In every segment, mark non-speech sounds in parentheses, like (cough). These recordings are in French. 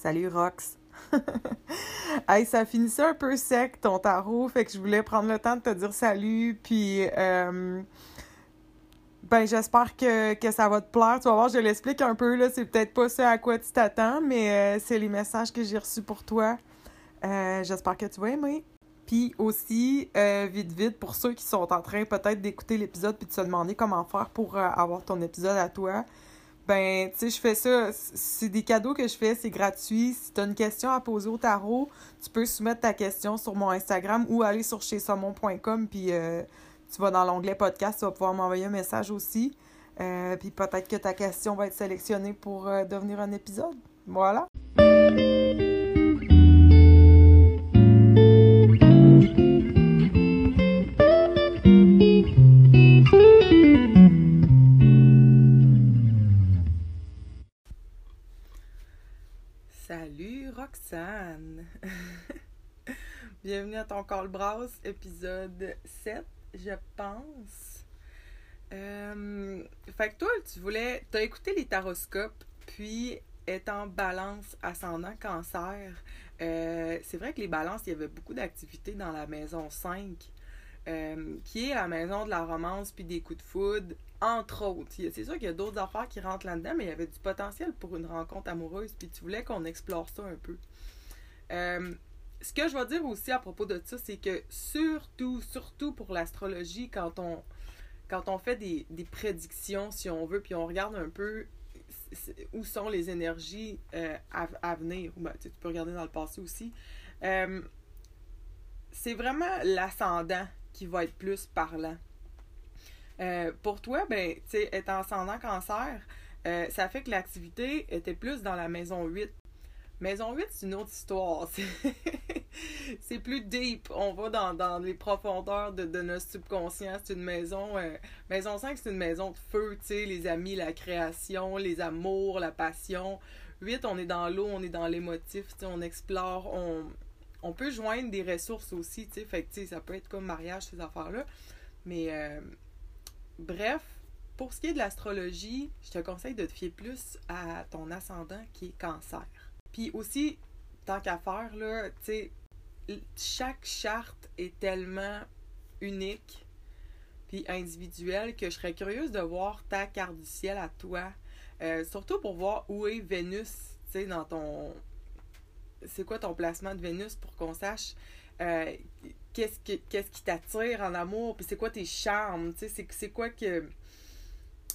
Salut Rox. (laughs) hey, ça finissait un peu sec ton tarot, fait que je voulais prendre le temps de te dire salut, puis euh, ben j'espère que, que ça va te plaire. Tu vas voir, je l'explique un peu, là, c'est peut-être pas ça à quoi tu t'attends, mais euh, c'est les messages que j'ai reçus pour toi. Euh, j'espère que tu vas. Puis aussi, vite, vite, pour ceux qui sont en train peut-être d'écouter l'épisode puis de se demander comment faire pour avoir ton épisode à toi, ben, tu sais, je fais ça. C'est des cadeaux que je fais, c'est gratuit. Si tu as une question à poser au tarot, tu peux soumettre ta question sur mon Instagram ou aller sur chez saumon.com, puis euh, tu vas dans l'onglet podcast, tu vas pouvoir m'envoyer un message aussi. Euh, puis peut-être que ta question va être sélectionnée pour euh, devenir un épisode. Voilà. (laughs) Bienvenue à ton Call Brass, épisode 7, je pense. Euh, fait que toi, tu voulais. T'as écouté les taroscopes, puis étant balance ascendant cancer, euh, c'est vrai que les balances, il y avait beaucoup d'activités dans la maison 5, euh, qui est la maison de la romance puis des coups de foudre, entre autres. C'est sûr qu'il y a d'autres affaires qui rentrent là-dedans, mais il y avait du potentiel pour une rencontre amoureuse, puis tu voulais qu'on explore ça un peu. Euh, ce que je vais dire aussi à propos de ça, c'est que surtout, surtout pour l'astrologie, quand on, quand on fait des, prédictions, si on veut, puis on regarde un peu où sont les énergies euh, à, venir, ben, tu peux regarder dans le passé aussi, euh, c'est vraiment l'ascendant qui va être plus parlant. Pour toi, ben, tu sais, étant ascendant cancer, ça fait que l'activité était plus dans la maison 8. Maison 8, c'est une autre histoire. (laughs) c'est plus deep. On va dans, les profondeurs de, notre subconscient. C'est une maison. Euh, maison 5, c'est une maison de feu, tu sais, les amis, la création, les amours, la passion. 8, on est dans l'eau, on est dans l'émotif, tu sais, on explore, on, on peut joindre des ressources aussi, tu sais. Fait que, tu sais, ça peut être comme mariage, ces affaires-là. Mais Bref, pour ce qui est de l'astrologie, je te conseille de te fier plus à ton ascendant qui est cancer. Puis aussi, tant qu'à faire, là, tu sais, chaque charte est tellement unique puis individuelle que je serais curieuse de voir ta carte du ciel à toi. Euh, surtout pour voir où est Vénus, tu sais, dans ton... C'est quoi ton placement de Vénus pour qu'on sache euh, qu'est-ce qui t'attire en amour, puis c'est quoi tes charmes, tu sais, c'est quoi que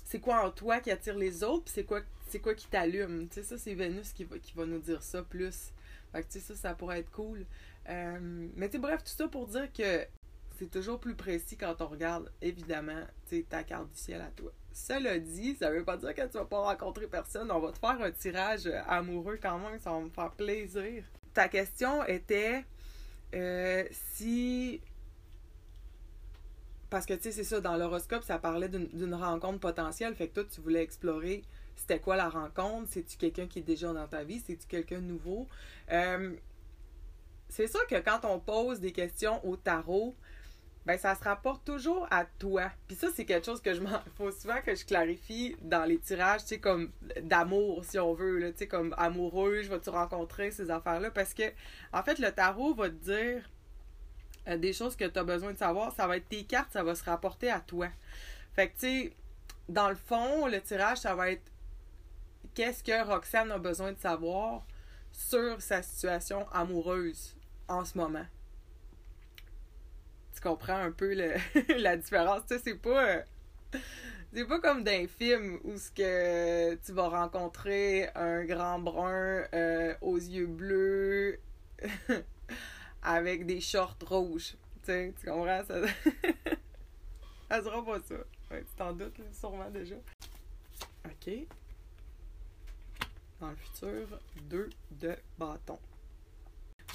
c'est quoi en toi qui attire les autres, puis c'est quoi c'est quoi qui t'allume, tu sais, ça c'est Vénus qui va qui va nous dire ça plus. Fait que tu sais ça ça pourrait être cool. Euh, mais tu bref, tout ça pour dire que c'est toujours plus précis quand on regarde évidemment, tu sais ta carte du ciel à toi. Cela dit, ça veut pas dire que tu vas pas rencontrer personne, on va te faire un tirage amoureux quand même, ça va me faire plaisir. Ta question était euh, si. Parce que, tu sais, c'est ça, dans l'horoscope, ça parlait d'une rencontre potentielle. Fait que toi, tu voulais explorer c'était quoi la rencontre? C'est-tu quelqu'un qui est déjà dans ta vie? C'est-tu quelqu'un nouveau? Euh, c'est sûr que quand on pose des questions au tarot, ben ça se rapporte toujours à toi. Puis ça, c'est quelque chose que je m'en... (laughs) faut souvent que je clarifie dans les tirages, tu sais, comme d'amour, si on veut, tu sais, comme amoureux, je vais-tu rencontrer ces affaires-là? Parce que, en fait, le tarot va te dire euh, des choses que tu as besoin de savoir. Ça va être tes cartes, ça va se rapporter à toi. Fait que, tu sais, dans le fond, le tirage, ça va être qu'est-ce que Roxane a besoin de savoir sur sa situation amoureuse en ce moment? Comprends un peu (laughs) la différence? Tu sais, c'est pas. C'est pas comme d'un film où ce que tu vas rencontrer un grand brun euh, aux yeux bleus (laughs) avec des shorts rouges. Tu tu comprends? Ça, (laughs) ça sera pas ça. tu t'en doutes, sûrement déjà. OK. Dans le futur, deux de bâtons.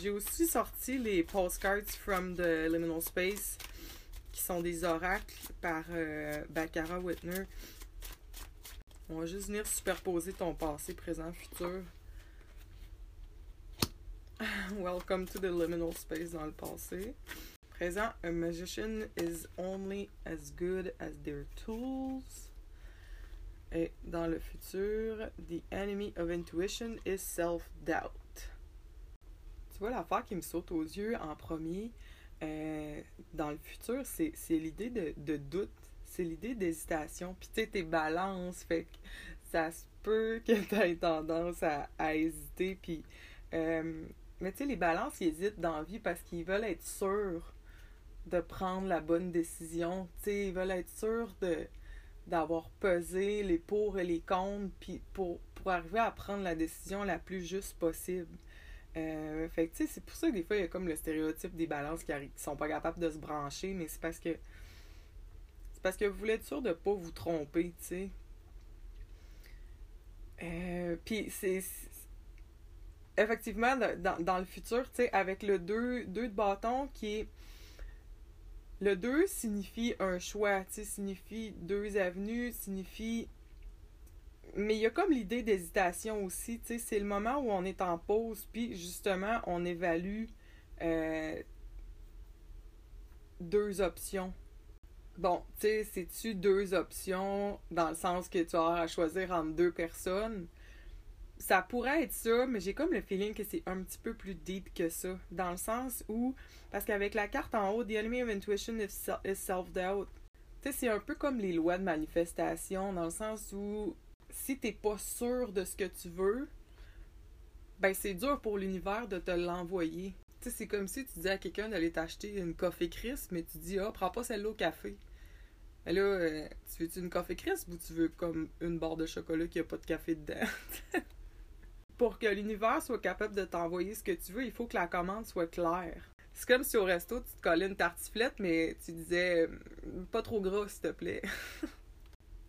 J'ai aussi sorti les postcards from the Liminal Space, qui sont des oracles par euh, Baccarat Whitner. On va juste venir superposer ton passé, présent, futur. (laughs) Welcome to the liminal space dans le passé. Présent, a magician is only as good as their tools. Et dans le futur, the enemy of intuition is self-doubt. Tu vois, l'affaire qui me saute aux yeux en premier, euh, dans le futur, c'est l'idée de, de, doute, c'est l'idée d'hésitation. Puis tu sais, tes balances, fait que ça se peut que (laughs) tu aies tendance à, à hésiter. Puis, euh, mais tu sais, les balances, ils hésitent dans la vie parce qu'ils veulent être sûrs de prendre la bonne décision. Tu sais, ils veulent être sûrs de d'avoir pesé les pour et les contre, puis pour, pour arriver à prendre la décision la plus juste possible. Euh, fait tu sais, c'est pour ça que des fois, il y a comme le stéréotype des balances qui, qui sont pas capables de se brancher, mais c'est parce que. C'est parce que vous voulez être sûr de pas vous tromper, tu sais. Euh, puis c'est. Effectivement, dans, dans, le futur, tu sais, avec le 2 de bâton qui est. Le 2 signifie un choix, tu signifie deux avenues, signifie mais il y a comme l'idée d'hésitation aussi, tu c'est le moment où on est en pause, puis justement, on évalue euh, deux options. Bon, tu sais, c'est-tu deux options dans le sens que tu as à choisir entre deux personnes? Ça pourrait être ça, mais j'ai comme le feeling que c'est un petit peu plus deep que ça. Dans le sens où, parce qu'avec la carte en haut, The Enemy of Intuition is Self-Doubt, tu sais, c'est un peu comme les lois de manifestation, dans le sens où si t'es pas sûr de ce que tu veux, ben c'est dur pour l'univers de te l'envoyer. Tu sais, c'est comme si tu disais à quelqu'un d'aller t'acheter une coffee crisp, mais tu dis, ah, prends pas celle-là au café. Mais là, euh, tu veux-tu une coffee crisp ou tu veux comme une barre de chocolat qui a pas de café dedans? (laughs) pour que l'univers soit capable de t'envoyer ce que tu veux, il faut que la commande soit claire. C'est comme si au resto, tu te collais une tartiflette, mais tu disais, pas trop gras, s'il te plaît. (laughs)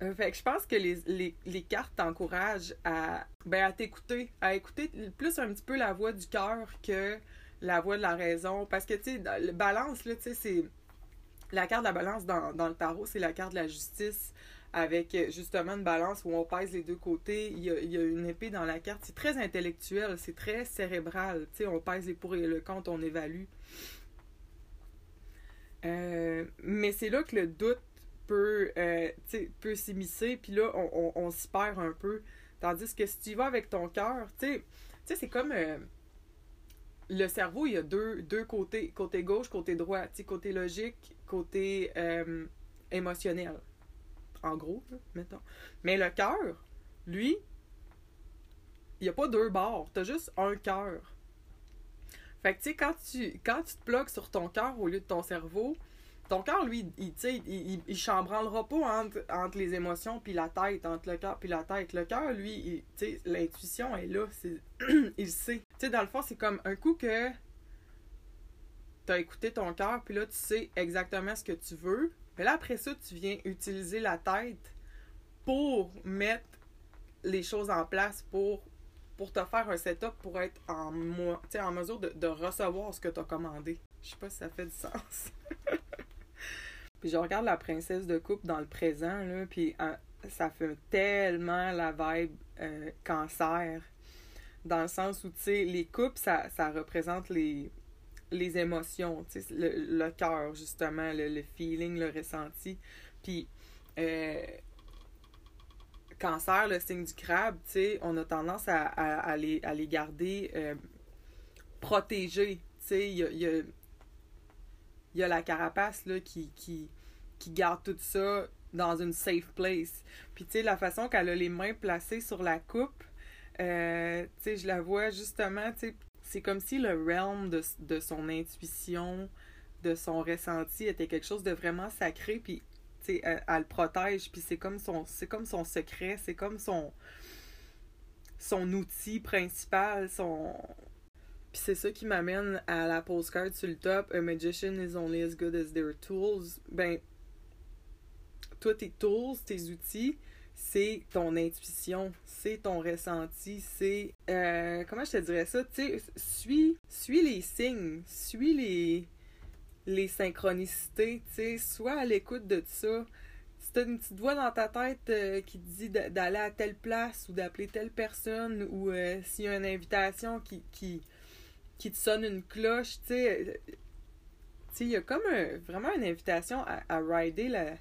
Euh, fait que je pense que les, les, cartes t'encouragent à, ben, à t'écouter, à écouter plus un petit peu la voix du cœur que la voix de la raison. Parce que, tu sais, balance, là, tu sais, c'est. La carte de la balance dans, dans le tarot, c'est la carte de la justice avec justement une balance où on pèse les deux côtés. Il y a, il y a une épée dans la carte. C'est très intellectuel, c'est très cérébral. Tu sais, on pèse les pour et le contre, on évalue. Euh, mais c'est là que le doute peut, euh, peut s'immiscer, puis là, on, on, s'y perd un peu. Tandis que si tu y vas avec ton cœur, tu sais, c'est comme euh, le cerveau, il y a deux, deux côtés, côté gauche, côté droit, côté logique, côté euh, émotionnel. En gros, mettons. Mais le cœur, lui, il n'y a pas deux bords, tu as juste un cœur. Fait que, tu sais, quand tu, quand tu te bloques sur ton cœur au lieu de ton cerveau, ton cœur, lui, il, il, il, chambranlera pas entre, entre les émotions puis la tête, entre le cœur puis la tête. Le cœur, lui, l'intuition est là, (clears throat) il sait. Tu dans le fond, c'est comme un coup que tu as écouté ton cœur, puis là, tu sais exactement ce que tu veux. Mais là, après ça, tu viens utiliser la tête pour mettre les choses en place, pour, pour te faire un setup pour être en, en mesure de, de recevoir ce que tu as commandé. Je sais pas si ça fait du sens. (laughs) Puis je regarde la princesse de coupe dans le présent, là, puis euh, ça fait tellement la vibe euh, cancer. Dans le sens où, tu sais, les coupes, ça, ça représente les, les émotions, le, le cœur, justement, le, feeling, le ressenti. Puis, euh, cancer, le signe du crabe, on a tendance à, à, les, à les, garder protégés. Tu sais, il y a, la carapace là, qui, qui, qui garde tout ça dans une safe place. Puis tu la façon qu'elle a les mains placées sur la coupe, euh, je la vois justement, tu c'est comme si le realm de, de, son intuition, de son ressenti était quelque chose de vraiment sacré, puis elle, elle, le protège, puis c'est comme son c'est comme son secret, c'est comme son son outil principal, son puis c'est ça qui m'amène à la postcard sur le top. A magician is only as good as their tools. Ben, toi, tes tools, tes outils, c'est ton intuition, c'est ton ressenti, c'est. Euh, comment je te dirais ça? Tu suis, suis les signes, suis les, les synchronicités, tu sais, sois à l'écoute de ça. Si t'as une petite voix dans ta tête euh, qui te dit d'aller à telle place ou d'appeler telle personne ou euh, s'il y a une invitation qui, te sonne une cloche, tu sais. il y a comme vraiment une invitation à, rider la,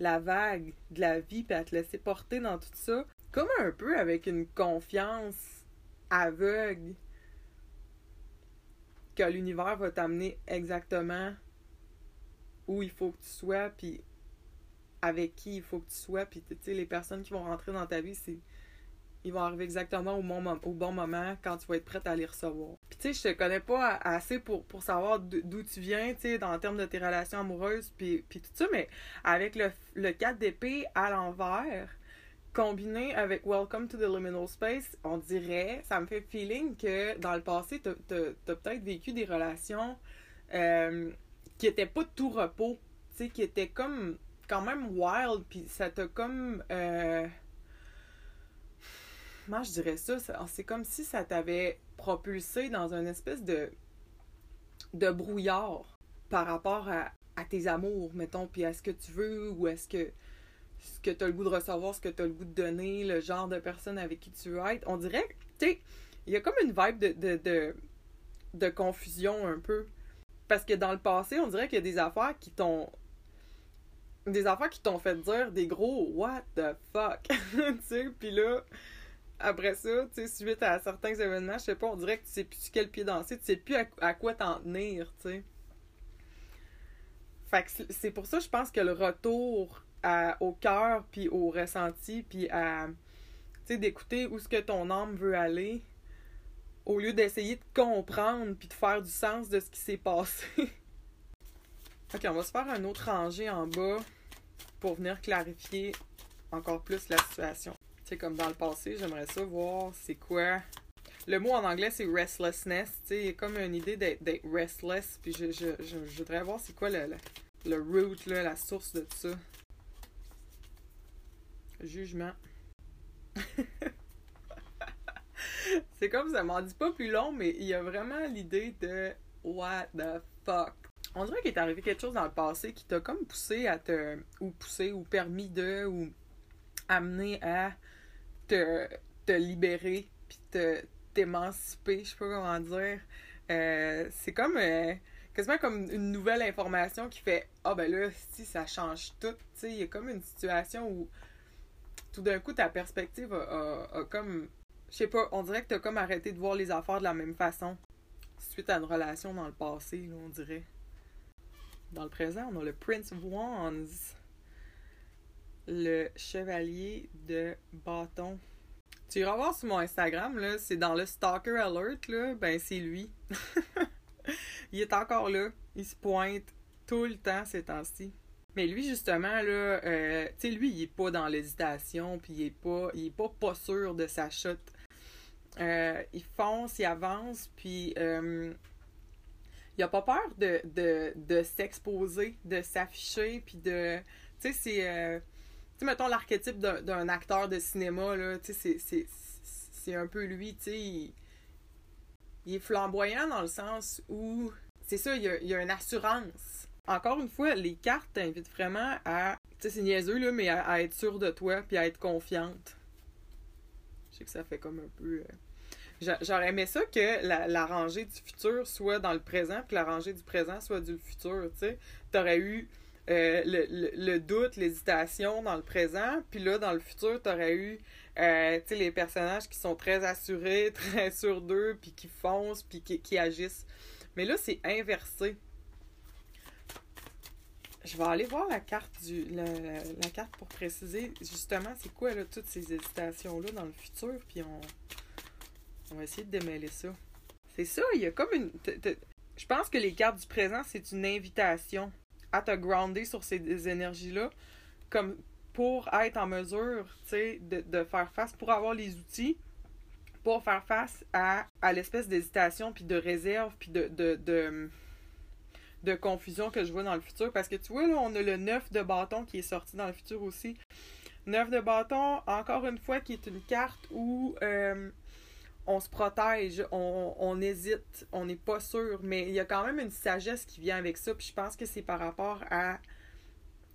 la vague de la vie, puis à te laisser porter dans tout ça, comme un peu avec une confiance aveugle que l'univers va t'amener exactement où il faut que tu sois, puis avec qui il faut que tu sois, puis tu sais, les personnes qui vont rentrer dans ta vie, c'est ils vont arriver exactement au bon, au bon moment quand tu vas être prête à les recevoir. Tu sais, je te connais pas assez pour, pour savoir d'où tu viens, tu sais, dans termes de tes relations amoureuses, puis, puis tout ça, mais avec le, le 4 d'épée à l'envers, combiné avec Welcome to the Liminal Space, on dirait, ça me fait feeling que dans le passé, t'as as, peut-être vécu des relations euh, qui étaient pas de tout repos, tu sais, qui étaient comme quand même wild, puis ça t'a comme... Euh, moi je dirais ça? C'est comme si ça t'avait propulsé dans une espèce de, de brouillard par rapport à, à tes amours, mettons, puis à ce que tu veux ou est-ce que ce que tu as le goût de recevoir, ce que tu as le goût de donner, le genre de personne avec qui tu veux être. On dirait, tu sais, il y a comme une vibe de, de, de, de, confusion un peu. Parce que dans le passé, on dirait qu'il y a des affaires qui t'ont. Des affaires qui t'ont fait dire des gros What the fuck? (laughs) tu sais, puis là, après ça, tu sais, suite à certains événements, je sais pas, on dirait que tu sais plus quel pied danser, tu sais plus à, quoi t'en tenir, tu sais. Fait que c'est pour ça, je pense que le retour au cœur, puis au ressenti, puis à, tu sais, d'écouter où ce que ton âme veut aller, au lieu d'essayer de comprendre, puis de faire du sens de ce qui s'est passé. (laughs) ok, on va se faire un autre rangé en bas pour venir clarifier encore plus la situation. Comme dans le passé, j'aimerais ça voir c'est quoi. Le mot en anglais, c'est restlessness. Tu sais, comme une idée d'être restless. Puis je, je, je, voudrais voir c'est quoi le, le, root, la source de ça. Jugement. (laughs) c'est comme ça m'en dit pas plus long, mais il y a vraiment l'idée de what the fuck. On dirait qu'il est arrivé quelque chose dans le passé qui t'a comme poussé à te. ou poussé, ou permis de, ou amené à te, te libérer, puis te, t'émanciper, je sais pas comment dire. Euh, c'est comme euh, quasiment comme une nouvelle information qui fait Ah ben là, si ça change tout, tu il y a comme une situation où tout d'un coup ta perspective a, comme je sais pas, on dirait que t'as comme arrêté de voir les affaires de la même façon suite à une relation dans le passé, on dirait. Dans le présent, on a le Prince of Wands le chevalier de bâton. Tu iras voir sur mon Instagram, là, c'est dans le Stalker Alert, là, ben c'est lui. (laughs) il est encore là, il se pointe tout le temps ces temps-ci. Mais lui, justement, là, euh, tu sais, lui, il est pas dans l'hésitation, puis il est pas, sûr de sa chute. Euh, il fonce, il avance, puis euh, il a pas peur de, de, de s'exposer, de s'afficher, puis de... Tu sais, c'est sais, mettons l'archétype d'un acteur de cinéma, là, tu sais, c'est un peu lui, tu sais. Il, est flamboyant dans le sens où, c'est ça, il y, a, il a une assurance. Encore une fois, les cartes t'invitent vraiment à, tu sais, c'est niaiseux, là, mais à, être sûr de toi puis à être confiante. Je sais que ça fait comme un peu. Euh, j'aurais aimé ça que la, la, rangée du futur soit dans le présent, puis la rangée du présent soit du futur, tu sais. T'aurais eu euh, le, doute, l'hésitation dans le présent. Puis là, dans le futur, tu aurais eu euh, les personnages qui sont très assurés, (laughs) très sûrs d'eux, puis qui foncent, puis qui, agissent. Mais là, c'est inversé. Je vais aller voir la carte du la, carte pour préciser justement c'est quoi là, toutes ces hésitations-là dans le futur, puis on, on va essayer de démêler ça. C'est ça, il y a comme une. Je pense que les cartes du présent, c'est une invitation à te grounder sur ces énergies-là, comme pour être en mesure, de, de faire face, pour avoir les outils pour faire face à, à l'espèce d'hésitation, puis de réserve, puis de, de, de, de, confusion que je vois dans le futur. Parce que tu vois, là, on a le 9 de bâton qui est sorti dans le futur aussi. 9 de bâton, encore une fois, qui est une carte où euh, on se protège, on, hésite, on n'est pas sûr, mais il y a quand même une sagesse qui vient avec ça, puis je pense que c'est par rapport à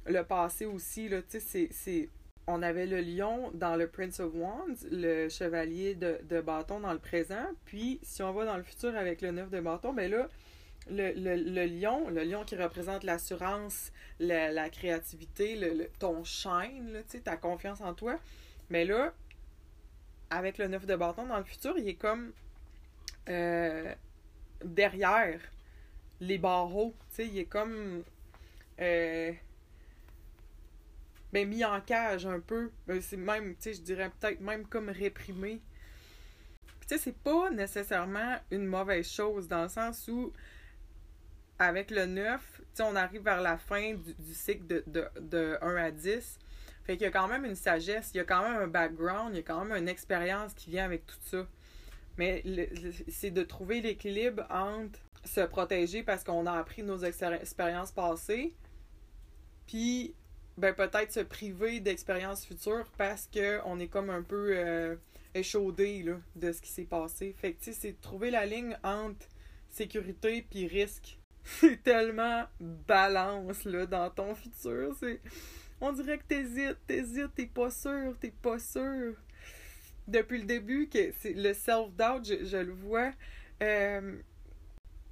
le passé aussi, là, c'est... On avait le lion dans le Prince of Wands, le chevalier de, bâton dans le présent, puis si on va dans le futur avec le neuf de bâton, ben là, le, le, lion, le lion qui représente l'assurance, la, créativité, le, ton shine, ta confiance en toi. Mais là, avec le 9 de bâton dans le futur, il est comme euh, derrière les barreaux. Il est comme euh, ben, mis en cage un peu. Ben, c'est même, je dirais peut-être même comme réprimé. Tu sais, c'est pas nécessairement une mauvaise chose dans le sens où avec le 9, on arrive vers la fin du, cycle de, de, de 1 à 10. Fait qu'il y a quand même une sagesse, il y a quand même un background, il y a quand même une expérience qui vient avec tout ça. Mais c'est de trouver l'équilibre entre se protéger parce qu'on a appris nos expériences passées, puis ben peut-être se priver d'expériences futures parce qu'on est comme un peu euh, échaudé là, de ce qui s'est passé. Fait que c'est de trouver la ligne entre sécurité puis risque. (laughs) C'est tellement balance là dans ton futur. C'est on dirait que t'hésites, t'hésites, t'es pas sûr, t'es pas sûr. Depuis le début, que c'est le self-doubt, je, le vois. Euh,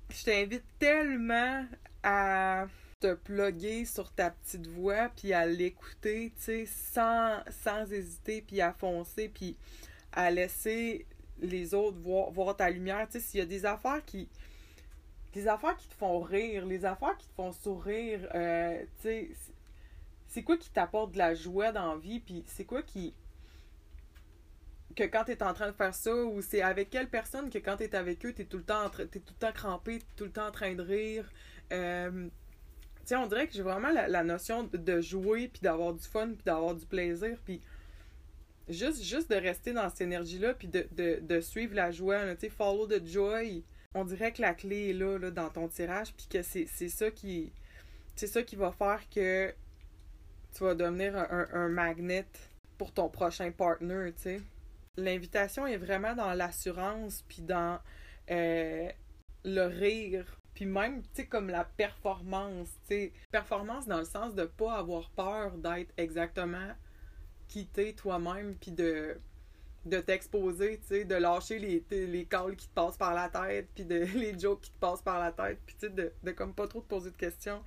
je t'invite tellement à te plugger sur ta petite voix, puis à l'écouter, tu sais, sans, sans hésiter, puis à foncer, puis à laisser les autres voir, voir ta lumière. Tu sais, s'il y a des affaires qui... Des affaires qui te font rire, les affaires qui te font sourire, euh, tu sais, c'est quoi qui t'apporte de la joie dans la vie, puis c'est quoi qui. que quand t'es en train de faire ça, ou c'est avec quelle personne que quand t'es avec eux, t'es tout le temps t'es tout le temps crampé, tout le temps en train de rire? Euh, tu sais, on dirait que j'ai vraiment la, notion de jouer, puis d'avoir du fun, puis d'avoir du plaisir, puis juste, juste de rester dans cette énergie-là, puis de, de, de, suivre la joie, tu sais, follow the joy. On dirait que la clé est là, là dans ton tirage, puis que c'est ça qui. C'est ça qui va faire que tu vas devenir un, magnet pour ton prochain partner, tu sais. L'invitation est vraiment dans l'assurance, puis dans euh, le rire, puis même, tu sais, comme la performance, tu sais. Performance dans le sens de pas avoir peur d'être exactement quitté toi-même, puis de de t'exposer, tu sais, de lâcher les, les calls qui te passent par la tête, puis de, (laughs) les jokes qui te passent par la tête, puis tu sais, de, de comme pas trop te poser de questions.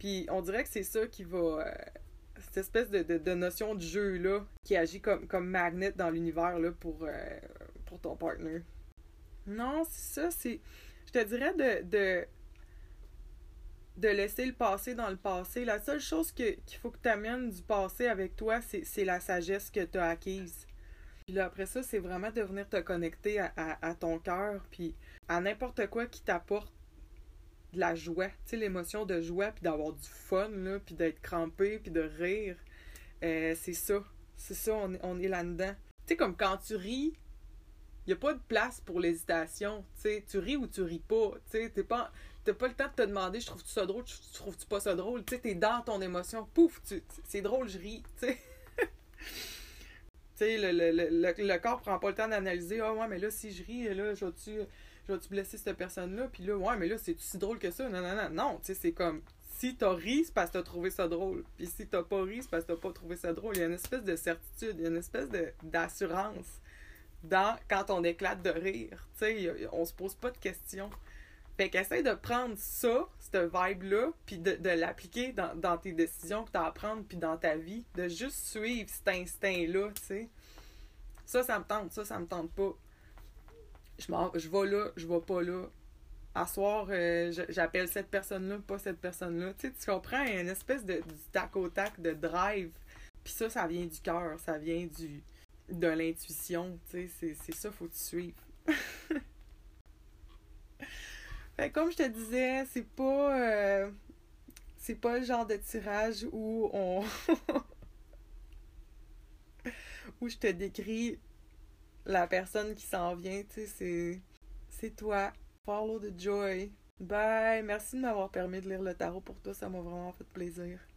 Puis on dirait que c'est ça qui va. Euh, cette espèce de, notion de jeu-là qui agit comme, comme magnet dans l'univers là, pour, euh, pour ton partner. Non, c'est ça, c'est. Je te dirais de, de, de laisser le passé dans le passé. La seule chose qu'il faut que tu amènes du passé avec toi, c'est la sagesse que tu as acquise. Puis là, après ça, c'est vraiment de venir te connecter à, à ton cœur, puis à n'importe quoi qui t'apporte de la joie, tu sais, l'émotion de joie, puis d'avoir du fun, là, puis d'être crampé, puis de rire. Euh, c'est ça. C'est ça, on, on est là-dedans. Tu sais, comme quand tu ris, il a pas de place pour l'hésitation. Tu sais, tu ris ou tu ris pas. Tu sais, t'es pas... T'as pas le temps de te demander je trouve-tu ça drôle, tu trouves-tu pas ça drôle? Tu sais, t'es dans ton émotion. Pouf, c'est drôle, je ris. Tu sais. (laughs) tu sais, le, le, le, le, corps prend pas le temps d'analyser. Ah ouais, mais là, si je ris, là, je vais-tu vas-tu blesser cette personne-là? Puis là, ouais, mais là, c'est si drôle que ça? Non, non, non. Non, tu sais, c'est comme, si t'as ri, c'est parce que t'as trouvé ça drôle. Puis si t'as pas ri, c'est parce que t'as pas trouvé ça drôle. Il y a une espèce de certitude, il y a une espèce d'assurance dans quand on éclate de rire. Tu sais, on se pose pas de questions. Fait qu'essaye de prendre ça, cette vibe-là, puis de, de l'appliquer dans, dans, tes décisions que tu as à prendre, puis dans ta vie. De juste suivre cet instinct-là, tu sais. Ça, ça me tente, ça, ça me tente pas je, je vais là, je vais pas là. À soir, euh, j'appelle cette personne-là, pas cette personne-là. Tu, sais, tu comprends, il y a une espèce de tac au tac, de drive. Puis ça, ça vient du cœur, ça vient du de l'intuition. Tu sais, c'est ça, faut te suivre. (laughs) fait comme je te disais, c'est pas. Euh, c'est pas le genre de tirage où on. (laughs) où je te décris la personne qui s'en vient, tu sais, c'est, c'est toi. Follow the joy. Bye. Merci de m'avoir permis de lire le tarot pour toi, ça m'a vraiment fait plaisir.